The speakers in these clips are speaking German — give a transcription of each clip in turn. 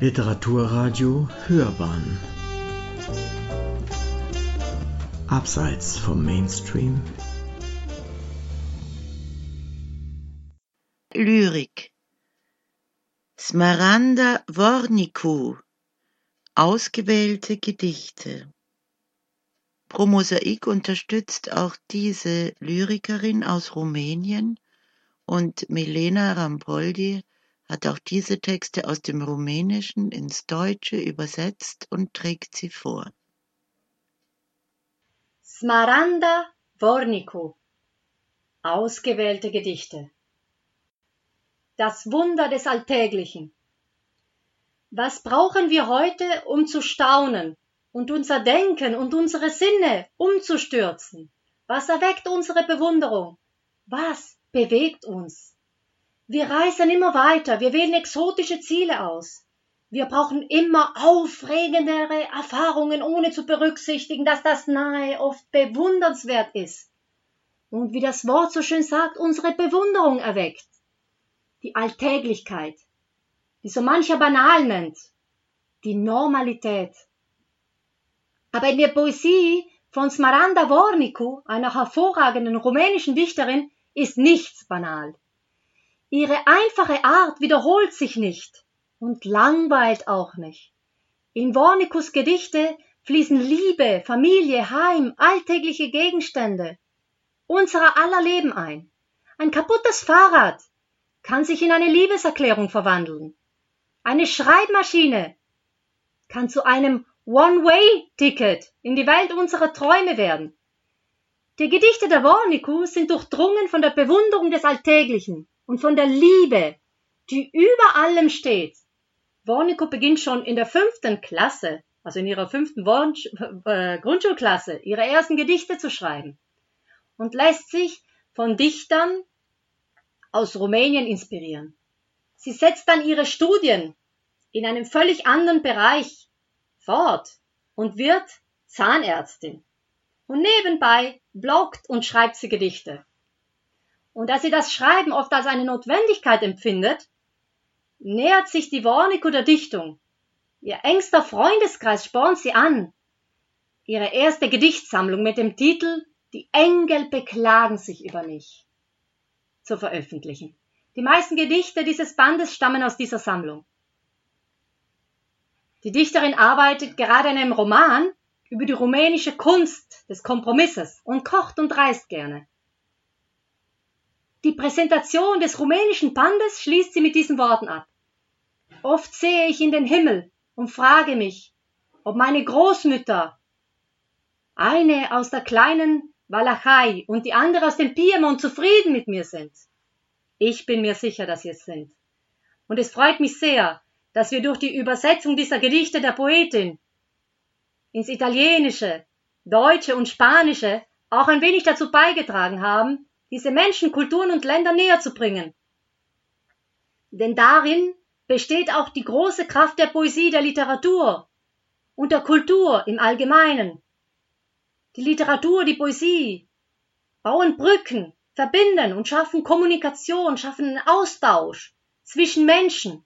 Literaturradio Hörbahn. Abseits vom Mainstream. Lyrik. Smaranda Worniku. Ausgewählte Gedichte. Pro Mosaik unterstützt auch diese Lyrikerin aus Rumänien und Milena Rampoldi hat auch diese Texte aus dem Rumänischen ins Deutsche übersetzt und trägt sie vor. Smaranda Vornicu Ausgewählte Gedichte Das Wunder des Alltäglichen Was brauchen wir heute, um zu staunen und unser Denken und unsere Sinne umzustürzen? Was erweckt unsere Bewunderung? Was bewegt uns? Wir reisen immer weiter, wir wählen exotische Ziele aus. Wir brauchen immer aufregendere Erfahrungen, ohne zu berücksichtigen, dass das Nahe oft bewundernswert ist. Und wie das Wort so schön sagt, unsere Bewunderung erweckt. Die Alltäglichkeit, die so mancher banal nennt, die Normalität. Aber in der Poesie von Smaranda Vornicu, einer hervorragenden rumänischen Dichterin, ist nichts banal. Ihre einfache Art wiederholt sich nicht und langweilt auch nicht. In Wornikus Gedichte fließen Liebe, Familie, Heim, alltägliche Gegenstände, unserer aller Leben ein. Ein kaputtes Fahrrad kann sich in eine Liebeserklärung verwandeln. Eine Schreibmaschine kann zu einem One-Way-Ticket in die Welt unserer Träume werden. Die Gedichte der Worniku sind durchdrungen von der Bewunderung des Alltäglichen, und von der Liebe, die über allem steht. Wornico beginnt schon in der fünften Klasse, also in ihrer fünften Wunsch, äh, Grundschulklasse, ihre ersten Gedichte zu schreiben und lässt sich von Dichtern aus Rumänien inspirieren. Sie setzt dann ihre Studien in einem völlig anderen Bereich fort und wird Zahnärztin. Und nebenbei bloggt und schreibt sie Gedichte. Und da sie das Schreiben oft als eine Notwendigkeit empfindet, nähert sich die Wornico der Dichtung. Ihr engster Freundeskreis spornt sie an. Ihre erste Gedichtsammlung mit dem Titel Die Engel beklagen sich über mich zu veröffentlichen. Die meisten Gedichte dieses Bandes stammen aus dieser Sammlung. Die Dichterin arbeitet gerade an einem Roman über die rumänische Kunst des Kompromisses und kocht und reist gerne. Die Präsentation des rumänischen Bandes schließt sie mit diesen Worten ab. Oft sehe ich in den Himmel und frage mich, ob meine Großmütter, eine aus der kleinen Walachei und die andere aus dem Piemont zufrieden mit mir sind. Ich bin mir sicher, dass sie es sind. Und es freut mich sehr, dass wir durch die Übersetzung dieser Gedichte der Poetin ins Italienische, Deutsche und Spanische auch ein wenig dazu beigetragen haben, diese Menschen, Kulturen und Länder näher zu bringen. Denn darin besteht auch die große Kraft der Poesie, der Literatur und der Kultur im Allgemeinen. Die Literatur, die Poesie bauen Brücken, verbinden und schaffen Kommunikation, schaffen einen Austausch zwischen Menschen.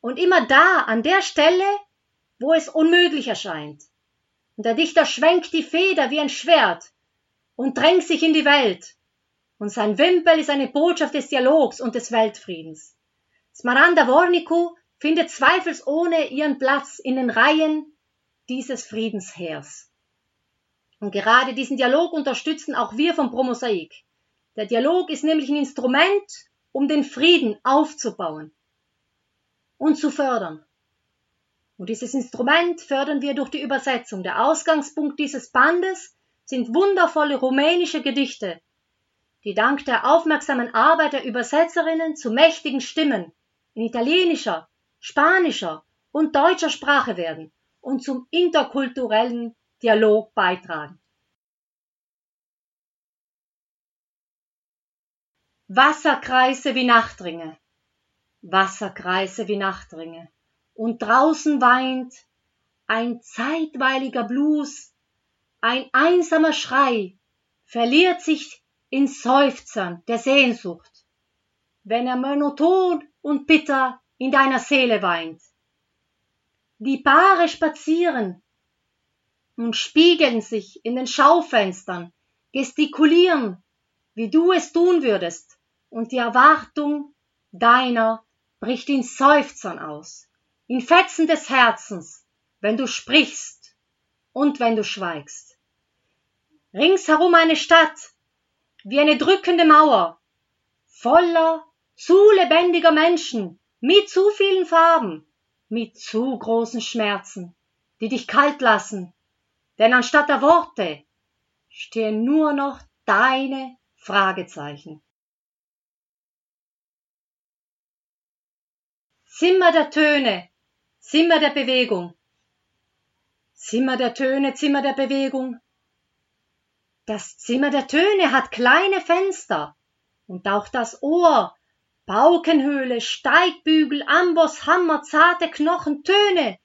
Und immer da, an der Stelle, wo es unmöglich erscheint. Und der Dichter schwenkt die Feder wie ein Schwert und drängt sich in die Welt und sein Wimpel ist eine Botschaft des Dialogs und des Weltfriedens. Smaranda Worniku findet zweifelsohne ihren Platz in den Reihen dieses Friedensheers. Und gerade diesen Dialog unterstützen auch wir vom Promosaik. Der Dialog ist nämlich ein Instrument, um den Frieden aufzubauen und zu fördern. Und dieses Instrument fördern wir durch die Übersetzung. Der Ausgangspunkt dieses Bandes sind wundervolle rumänische Gedichte, die dank der aufmerksamen Arbeit der Übersetzerinnen zu mächtigen Stimmen in italienischer, spanischer und deutscher Sprache werden und zum interkulturellen Dialog beitragen. Wasserkreise wie Nachtringe, Wasserkreise wie Nachtringe, und draußen weint ein zeitweiliger Blues, ein einsamer Schrei, verliert sich in Seufzern der Sehnsucht, wenn er monoton und bitter in deiner Seele weint, die Paare spazieren und spiegeln sich in den Schaufenstern, gestikulieren, wie du es tun würdest, und die Erwartung deiner bricht in Seufzern aus, in Fetzen des Herzens, wenn du sprichst und wenn du schweigst. Ringsherum eine Stadt, wie eine drückende Mauer, voller zu lebendiger Menschen, mit zu vielen Farben, mit zu großen Schmerzen, die dich kalt lassen, denn anstatt der Worte stehen nur noch deine Fragezeichen. Zimmer der Töne, Zimmer der Bewegung. Zimmer der Töne, Zimmer der Bewegung. Das Zimmer der Töne hat kleine Fenster und auch das Ohr, Paukenhöhle, Steigbügel, Amboss, Hammer, zarte Knochen, Töne,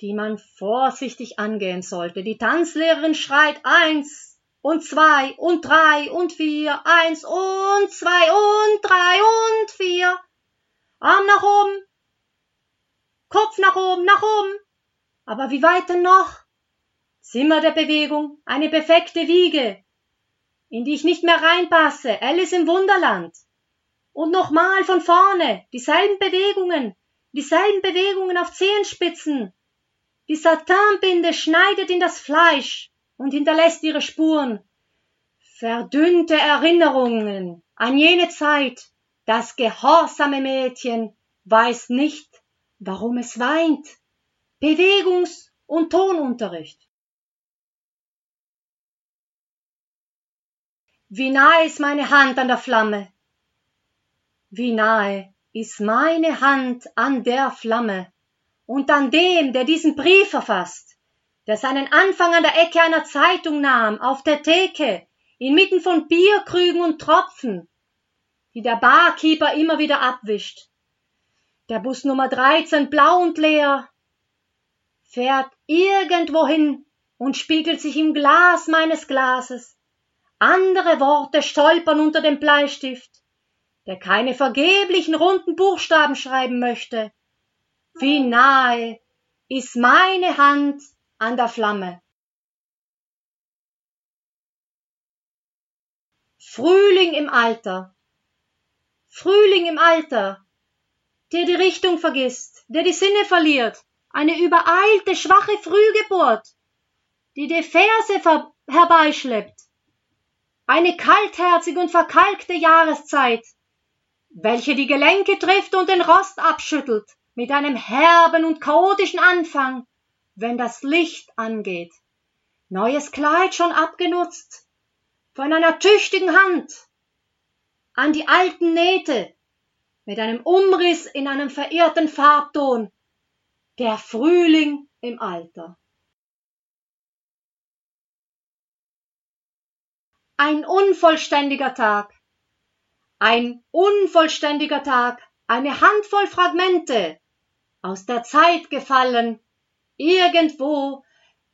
die man vorsichtig angehen sollte. Die Tanzlehrerin schreit eins und zwei und drei und vier, eins und zwei und drei und vier. Arm nach oben, Kopf nach oben, nach oben. Aber wie weit denn noch? Zimmer der Bewegung, eine perfekte Wiege, in die ich nicht mehr reinpasse, Alice im Wunderland. Und nochmal von vorne, dieselben Bewegungen, dieselben Bewegungen auf Zehenspitzen. Die Satinbinde schneidet in das Fleisch und hinterlässt ihre Spuren. Verdünnte Erinnerungen an jene Zeit, das gehorsame Mädchen weiß nicht, warum es weint. Bewegungs- und Tonunterricht. Wie nahe ist meine Hand an der Flamme? Wie nahe ist meine Hand an der Flamme und an dem, der diesen Brief verfasst, der seinen Anfang an der Ecke einer Zeitung nahm, auf der Theke, inmitten von Bierkrügen und Tropfen, die der Barkeeper immer wieder abwischt. Der Bus Nummer 13, blau und leer, fährt irgendwohin und spiegelt sich im Glas meines Glases. Andere Worte stolpern unter dem Bleistift, der keine vergeblichen runden Buchstaben schreiben möchte. Wie nahe ist meine Hand an der Flamme. Frühling im Alter. Frühling im Alter, der die Richtung vergisst, der die Sinne verliert, eine übereilte, schwache Frühgeburt, die die Verse herbeischleppt, eine kaltherzige und verkalkte Jahreszeit, welche die Gelenke trifft und den Rost abschüttelt, mit einem herben und chaotischen Anfang, wenn das Licht angeht. Neues Kleid schon abgenutzt, von einer tüchtigen Hand, an die alten Nähte, mit einem Umriss in einem verirrten Farbton, der Frühling im Alter. Ein unvollständiger Tag, ein unvollständiger Tag, eine Handvoll Fragmente, aus der Zeit gefallen, irgendwo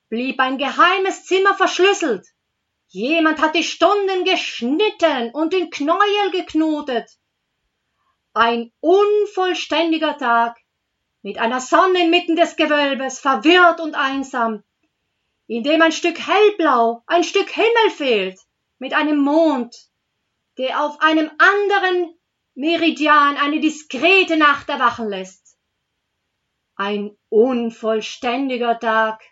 blieb ein geheimes Zimmer verschlüsselt, Jemand hat die Stunden geschnitten und den Knäuel geknotet. Ein unvollständiger Tag mit einer Sonne inmitten des Gewölbes, verwirrt und einsam, in dem ein Stück hellblau, ein Stück Himmel fehlt, mit einem Mond, der auf einem anderen Meridian eine diskrete Nacht erwachen lässt. Ein unvollständiger Tag,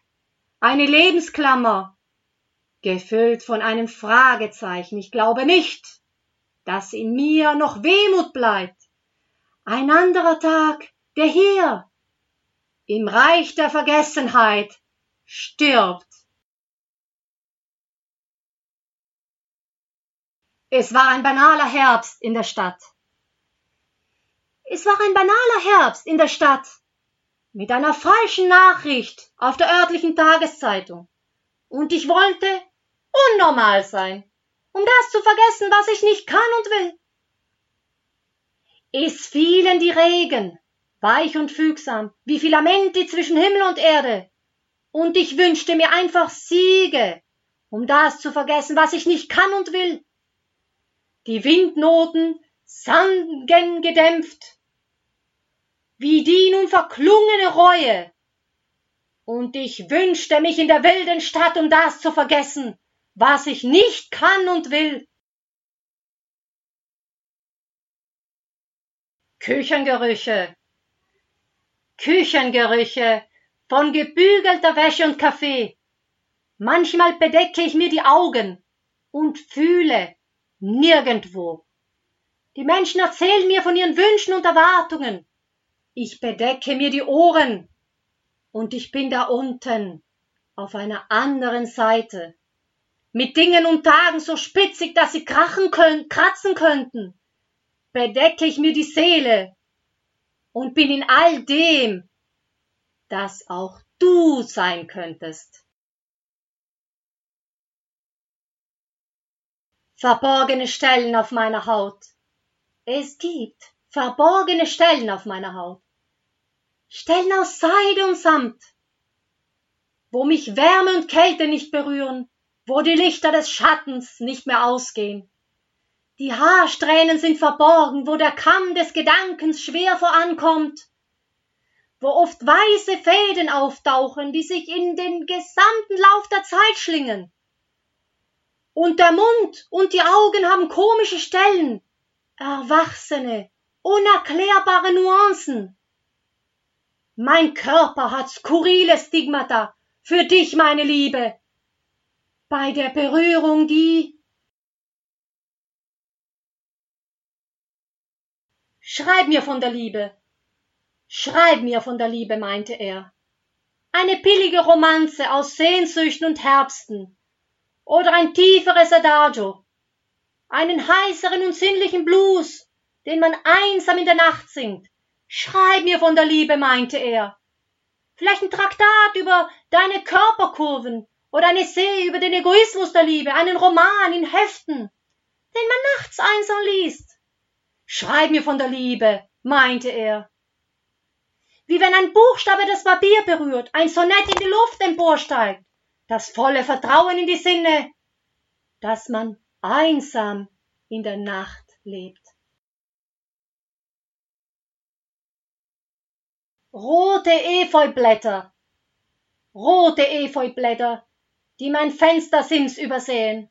eine Lebensklammer, gefüllt von einem Fragezeichen. Ich glaube nicht, dass in mir noch Wehmut bleibt. Ein anderer Tag, der hier im Reich der Vergessenheit stirbt. Es war ein banaler Herbst in der Stadt. Es war ein banaler Herbst in der Stadt mit einer falschen Nachricht auf der örtlichen Tageszeitung. Und ich wollte unnormal sein, um das zu vergessen, was ich nicht kann und will. Es fielen die Regen, weich und fügsam, wie Filamenti zwischen Himmel und Erde, und ich wünschte mir einfach Siege, um das zu vergessen, was ich nicht kann und will. Die Windnoten sangen gedämpft, wie die nun verklungene Reue Und ich wünschte mich in der wilden Stadt, um das zu vergessen, was ich nicht kann und will. Küchengerüche, Küchengerüche von gebügelter Wäsche und Kaffee. Manchmal bedecke ich mir die Augen und fühle nirgendwo. Die Menschen erzählen mir von ihren Wünschen und Erwartungen. Ich bedecke mir die Ohren und ich bin da unten auf einer anderen Seite mit Dingen und Tagen so spitzig, dass sie krachen können, kratzen könnten, bedecke ich mir die Seele und bin in all dem, das auch du sein könntest. Verborgene Stellen auf meiner Haut. Es gibt verborgene Stellen auf meiner Haut. Stellen aus Seide und Samt, wo mich Wärme und Kälte nicht berühren, wo die Lichter des Schattens nicht mehr ausgehen. Die Haarsträhnen sind verborgen, wo der Kamm des Gedankens schwer vorankommt, wo oft weiße Fäden auftauchen, die sich in den gesamten Lauf der Zeit schlingen. Und der Mund und die Augen haben komische Stellen, erwachsene, unerklärbare Nuancen. Mein Körper hat skurrile Stigmata, für dich, meine Liebe, bei der Berührung die Schreib mir von der Liebe. Schreib mir von der Liebe, meinte er. Eine billige Romanze aus Sehnsüchten und Herbsten. Oder ein tieferes Adagio. Einen heißeren und sinnlichen Blues, den man einsam in der Nacht singt. Schreib mir von der Liebe, meinte er. Vielleicht ein Traktat über deine Körperkurven, oder eine Essay über den Egoismus der Liebe, einen Roman in Heften, den man nachts einsam liest. Schreib mir von der Liebe, meinte er. Wie wenn ein Buchstabe das Papier berührt, ein Sonett in die Luft emporsteigt, das volle Vertrauen in die Sinne, dass man einsam in der Nacht lebt. Rote Efeublätter, rote Efeublätter, die mein Fenstersims übersehen.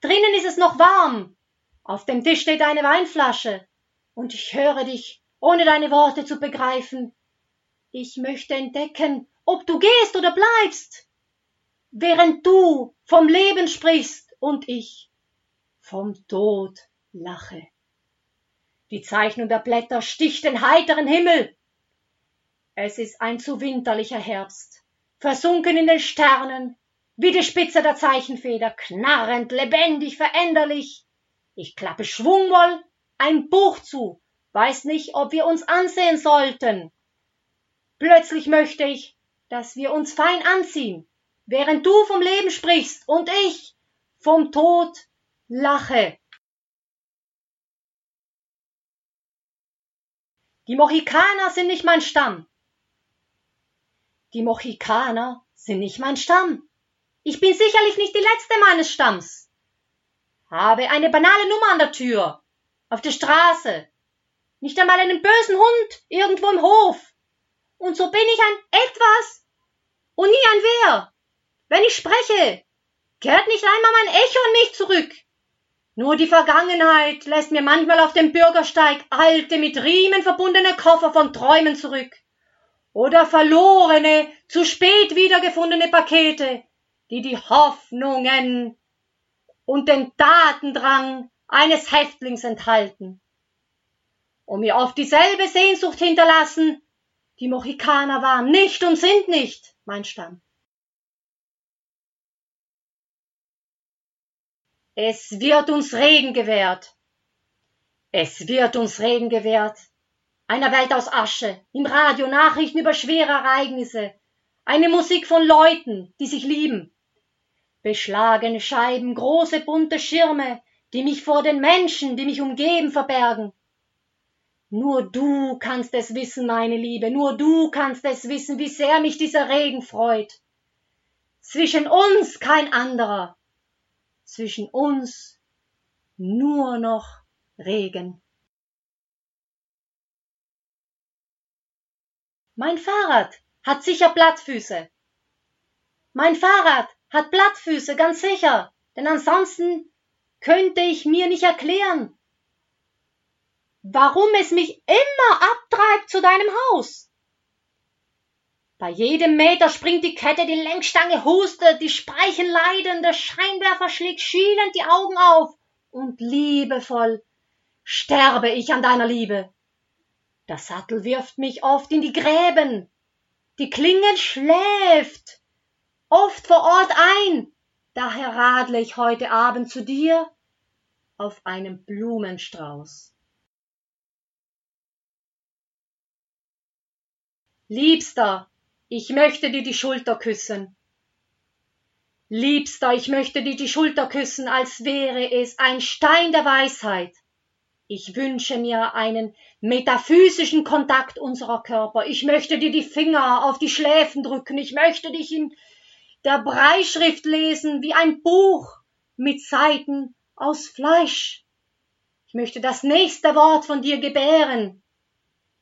Drinnen ist es noch warm. Auf dem Tisch steht eine Weinflasche. Und ich höre dich, ohne deine Worte zu begreifen. Ich möchte entdecken, ob du gehst oder bleibst. Während du vom Leben sprichst und ich vom Tod lache. Die Zeichnung der Blätter sticht den heiteren Himmel. Es ist ein zu winterlicher Herbst, versunken in den Sternen, wie die Spitze der Zeichenfeder, knarrend, lebendig, veränderlich. Ich klappe schwungvoll ein Buch zu, weiß nicht, ob wir uns ansehen sollten. Plötzlich möchte ich, dass wir uns fein anziehen, während du vom Leben sprichst und ich vom Tod lache. Die Mohikaner sind nicht mein Stamm. Die Mohikaner sind nicht mein Stamm. Ich bin sicherlich nicht die letzte meines Stamms. Habe eine banale Nummer an der Tür, auf der Straße, nicht einmal einen bösen Hund irgendwo im Hof. Und so bin ich ein etwas und nie ein wer. Wenn ich spreche, kehrt nicht einmal mein Echo an mich zurück. Nur die Vergangenheit lässt mir manchmal auf dem Bürgersteig alte, mit Riemen verbundene Koffer von Träumen zurück. Oder verlorene, zu spät wiedergefundene Pakete, die die Hoffnungen und den Tatendrang eines Häftlings enthalten. Und mir oft dieselbe Sehnsucht hinterlassen, die Mohikaner waren nicht und sind nicht mein Stamm. Es wird uns Regen gewährt. Es wird uns Regen gewährt. Einer Welt aus Asche, im Radio Nachrichten über schwere Ereignisse, eine Musik von Leuten, die sich lieben, beschlagene Scheiben, große bunte Schirme, die mich vor den Menschen, die mich umgeben, verbergen. Nur du kannst es wissen, meine Liebe, nur du kannst es wissen, wie sehr mich dieser Regen freut. Zwischen uns kein anderer, zwischen uns nur noch Regen. Mein Fahrrad hat sicher Plattfüße. Mein Fahrrad hat Blattfüße, ganz sicher, denn ansonsten könnte ich mir nicht erklären, warum es mich immer abtreibt zu deinem Haus. Bei jedem Meter springt die Kette, die Lenkstange hustet, die Speichen leiden, der Scheinwerfer schlägt schielend die Augen auf und liebevoll sterbe ich an deiner Liebe. Der Sattel wirft mich oft in die Gräben, die Klingel schläft oft vor Ort ein, daher radle ich heute Abend zu dir auf einem Blumenstrauß. Liebster, ich möchte dir die Schulter küssen. Liebster, ich möchte dir die Schulter küssen, als wäre es ein Stein der Weisheit. Ich wünsche mir einen metaphysischen Kontakt unserer Körper. Ich möchte dir die Finger auf die Schläfen drücken. Ich möchte dich in der Breischrift lesen wie ein Buch mit Seiten aus Fleisch. Ich möchte das nächste Wort von dir gebären,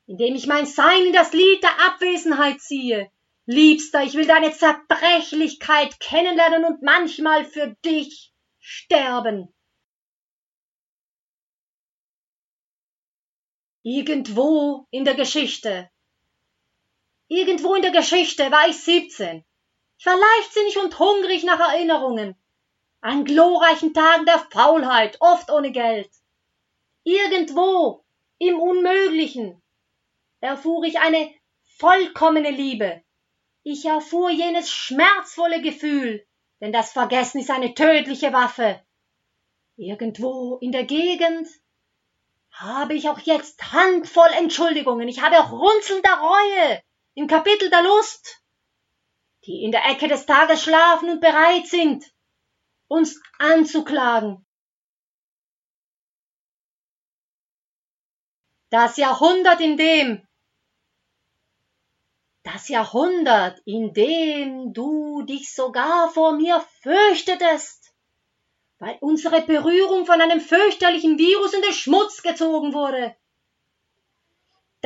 indem ich mein Sein in das Lied der Abwesenheit ziehe. Liebster, ich will deine Zerbrechlichkeit kennenlernen und manchmal für dich sterben. Irgendwo in der Geschichte, irgendwo in der Geschichte war ich 17. Ich war leichtsinnig und hungrig nach Erinnerungen, an glorreichen Tagen der Faulheit, oft ohne Geld. Irgendwo im Unmöglichen erfuhr ich eine vollkommene Liebe, ich erfuhr jenes schmerzvolle Gefühl, denn das Vergessen ist eine tödliche Waffe. Irgendwo in der Gegend habe ich auch jetzt handvoll Entschuldigungen, ich habe auch Runzeln der Reue im Kapitel der Lust, die in der Ecke des Tages schlafen und bereit sind, uns anzuklagen. Das Jahrhundert, in dem das Jahrhundert, in dem du dich sogar vor mir fürchtetest, weil unsere Berührung von einem fürchterlichen Virus in den Schmutz gezogen wurde.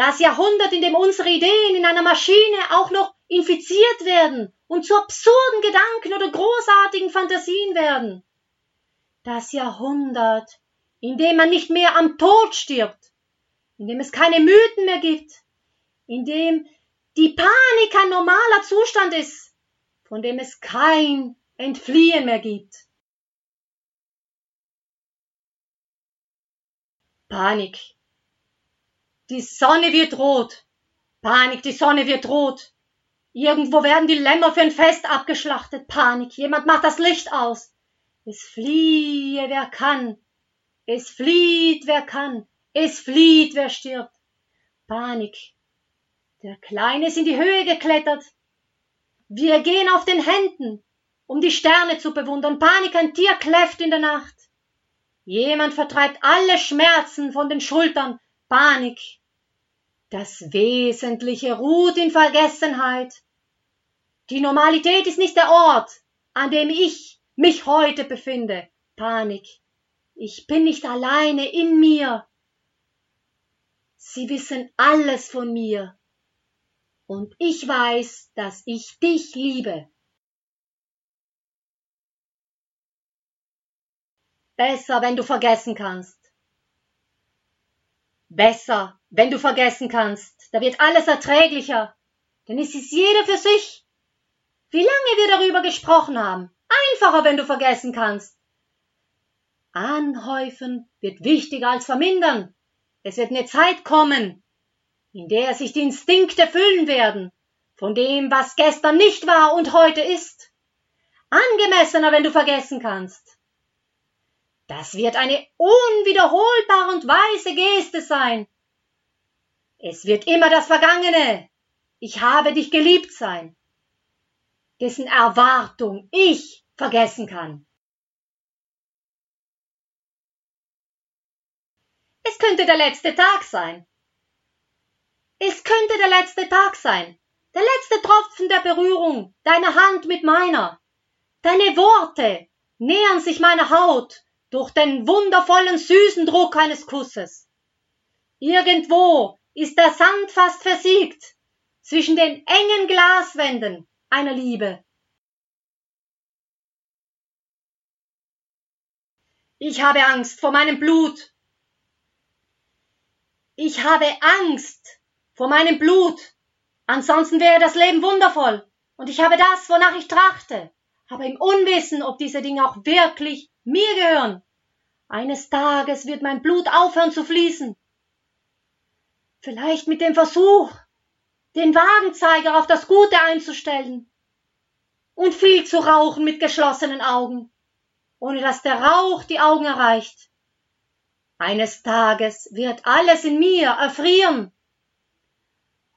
Das Jahrhundert, in dem unsere Ideen in einer Maschine auch noch infiziert werden und zu absurden Gedanken oder großartigen Fantasien werden. Das Jahrhundert, in dem man nicht mehr am Tod stirbt, in dem es keine Mythen mehr gibt, in dem die Panik ein normaler Zustand ist, von dem es kein Entfliehen mehr gibt. Panik. Die Sonne wird rot. Panik, die Sonne wird rot. Irgendwo werden die Lämmer für ein Fest abgeschlachtet. Panik, jemand macht das Licht aus. Es fliehe, wer kann. Es flieht, wer kann. Es flieht, wer stirbt. Panik, der Kleine ist in die Höhe geklettert. Wir gehen auf den Händen, um die Sterne zu bewundern. Panik, ein Tier kläfft in der Nacht. Jemand vertreibt alle Schmerzen von den Schultern. Panik. Das Wesentliche ruht in Vergessenheit. Die Normalität ist nicht der Ort, an dem ich mich heute befinde. Panik. Ich bin nicht alleine in mir. Sie wissen alles von mir und ich weiß, dass ich dich liebe. Besser, wenn du vergessen kannst. Besser, wenn du vergessen kannst. Da wird alles erträglicher. Denn es ist jeder für sich. Wie lange wir darüber gesprochen haben. Einfacher, wenn du vergessen kannst. Anhäufen wird wichtiger als vermindern. Es wird eine Zeit kommen, in der sich die Instinkte füllen werden von dem, was gestern nicht war und heute ist. Angemessener, wenn du vergessen kannst. Das wird eine unwiederholbare und weise Geste sein. Es wird immer das Vergangene, ich habe dich geliebt sein, dessen Erwartung ich vergessen kann. Es könnte der letzte Tag sein, es könnte der letzte Tag sein, der letzte Tropfen der Berührung deiner Hand mit meiner. Deine Worte nähern sich meiner Haut durch den wundervollen süßen Druck eines Kusses. Irgendwo ist der Sand fast versiegt zwischen den engen Glaswänden einer Liebe. Ich habe Angst vor meinem Blut. Ich habe Angst vor meinem Blut. Ansonsten wäre das Leben wundervoll. Und ich habe das, wonach ich trachte aber im Unwissen, ob diese Dinge auch wirklich mir gehören. Eines Tages wird mein Blut aufhören zu fließen. Vielleicht mit dem Versuch, den Wagenzeiger auf das Gute einzustellen und viel zu rauchen mit geschlossenen Augen, ohne dass der Rauch die Augen erreicht. Eines Tages wird alles in mir erfrieren.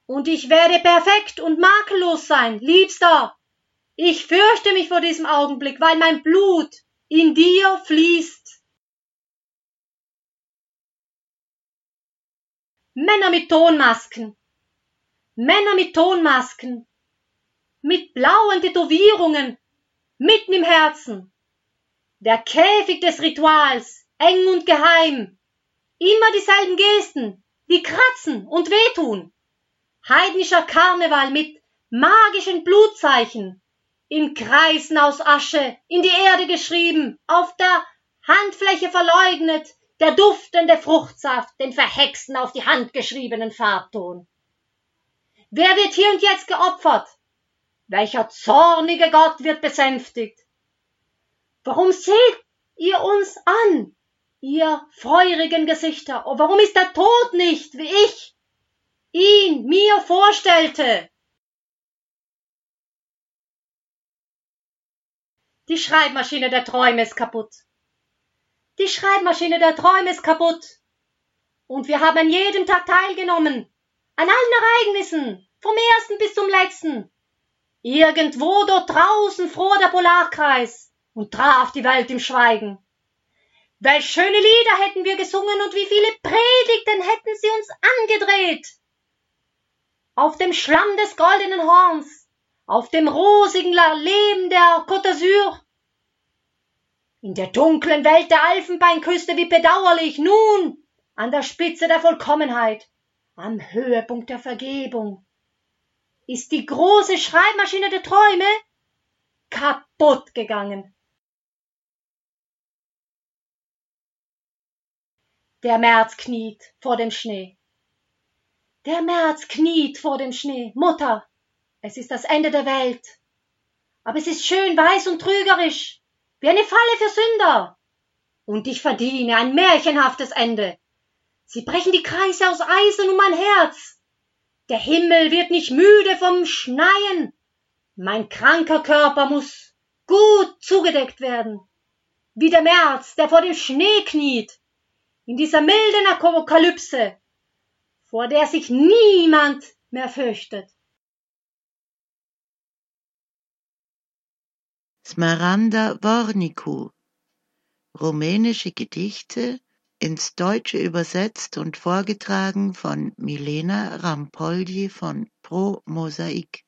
Und ich werde perfekt und makellos sein, Liebster. Ich fürchte mich vor diesem Augenblick, weil mein Blut in dir fließt. Männer mit Tonmasken. Männer mit Tonmasken. Mit blauen Tätowierungen. Mitten im Herzen. Der Käfig des Rituals. Eng und geheim. Immer dieselben Gesten, die kratzen und wehtun. Heidnischer Karneval mit magischen Blutzeichen. In Kreisen aus Asche, in die Erde geschrieben, auf der Handfläche verleugnet, der duftende Fruchtsaft, den verhexten auf die Hand geschriebenen Farbton. Wer wird hier und jetzt geopfert? Welcher zornige Gott wird besänftigt? Warum seht ihr uns an, ihr feurigen Gesichter? Oh, warum ist der Tod nicht, wie ich, ihn mir vorstellte? Die Schreibmaschine der Träume ist kaputt. Die Schreibmaschine der Träume ist kaputt. Und wir haben an jedem Tag teilgenommen. An allen Ereignissen. Vom ersten bis zum letzten. Irgendwo dort draußen fror der Polarkreis und traf die Welt im Schweigen. Welch schöne Lieder hätten wir gesungen und wie viele Predigten hätten sie uns angedreht. Auf dem Schlamm des goldenen Horns, auf dem rosigen Leben der Côte d'Azur, in der dunklen Welt der Elfenbeinküste, wie bedauerlich, nun an der Spitze der Vollkommenheit, am Höhepunkt der Vergebung, ist die große Schreibmaschine der Träume kaputt gegangen. Der März kniet vor dem Schnee. Der März kniet vor dem Schnee. Mutter, es ist das Ende der Welt. Aber es ist schön weiß und trügerisch wie eine Falle für Sünder. Und ich verdiene ein märchenhaftes Ende. Sie brechen die Kreise aus Eisen um mein Herz. Der Himmel wird nicht müde vom Schneien. Mein kranker Körper muss gut zugedeckt werden. Wie der März, der vor dem Schnee kniet, in dieser milden Apokalypse, vor der sich niemand mehr fürchtet. Smaranda Wornicu Rumänische Gedichte ins Deutsche übersetzt und vorgetragen von Milena Rampoldi von Pro Mosaik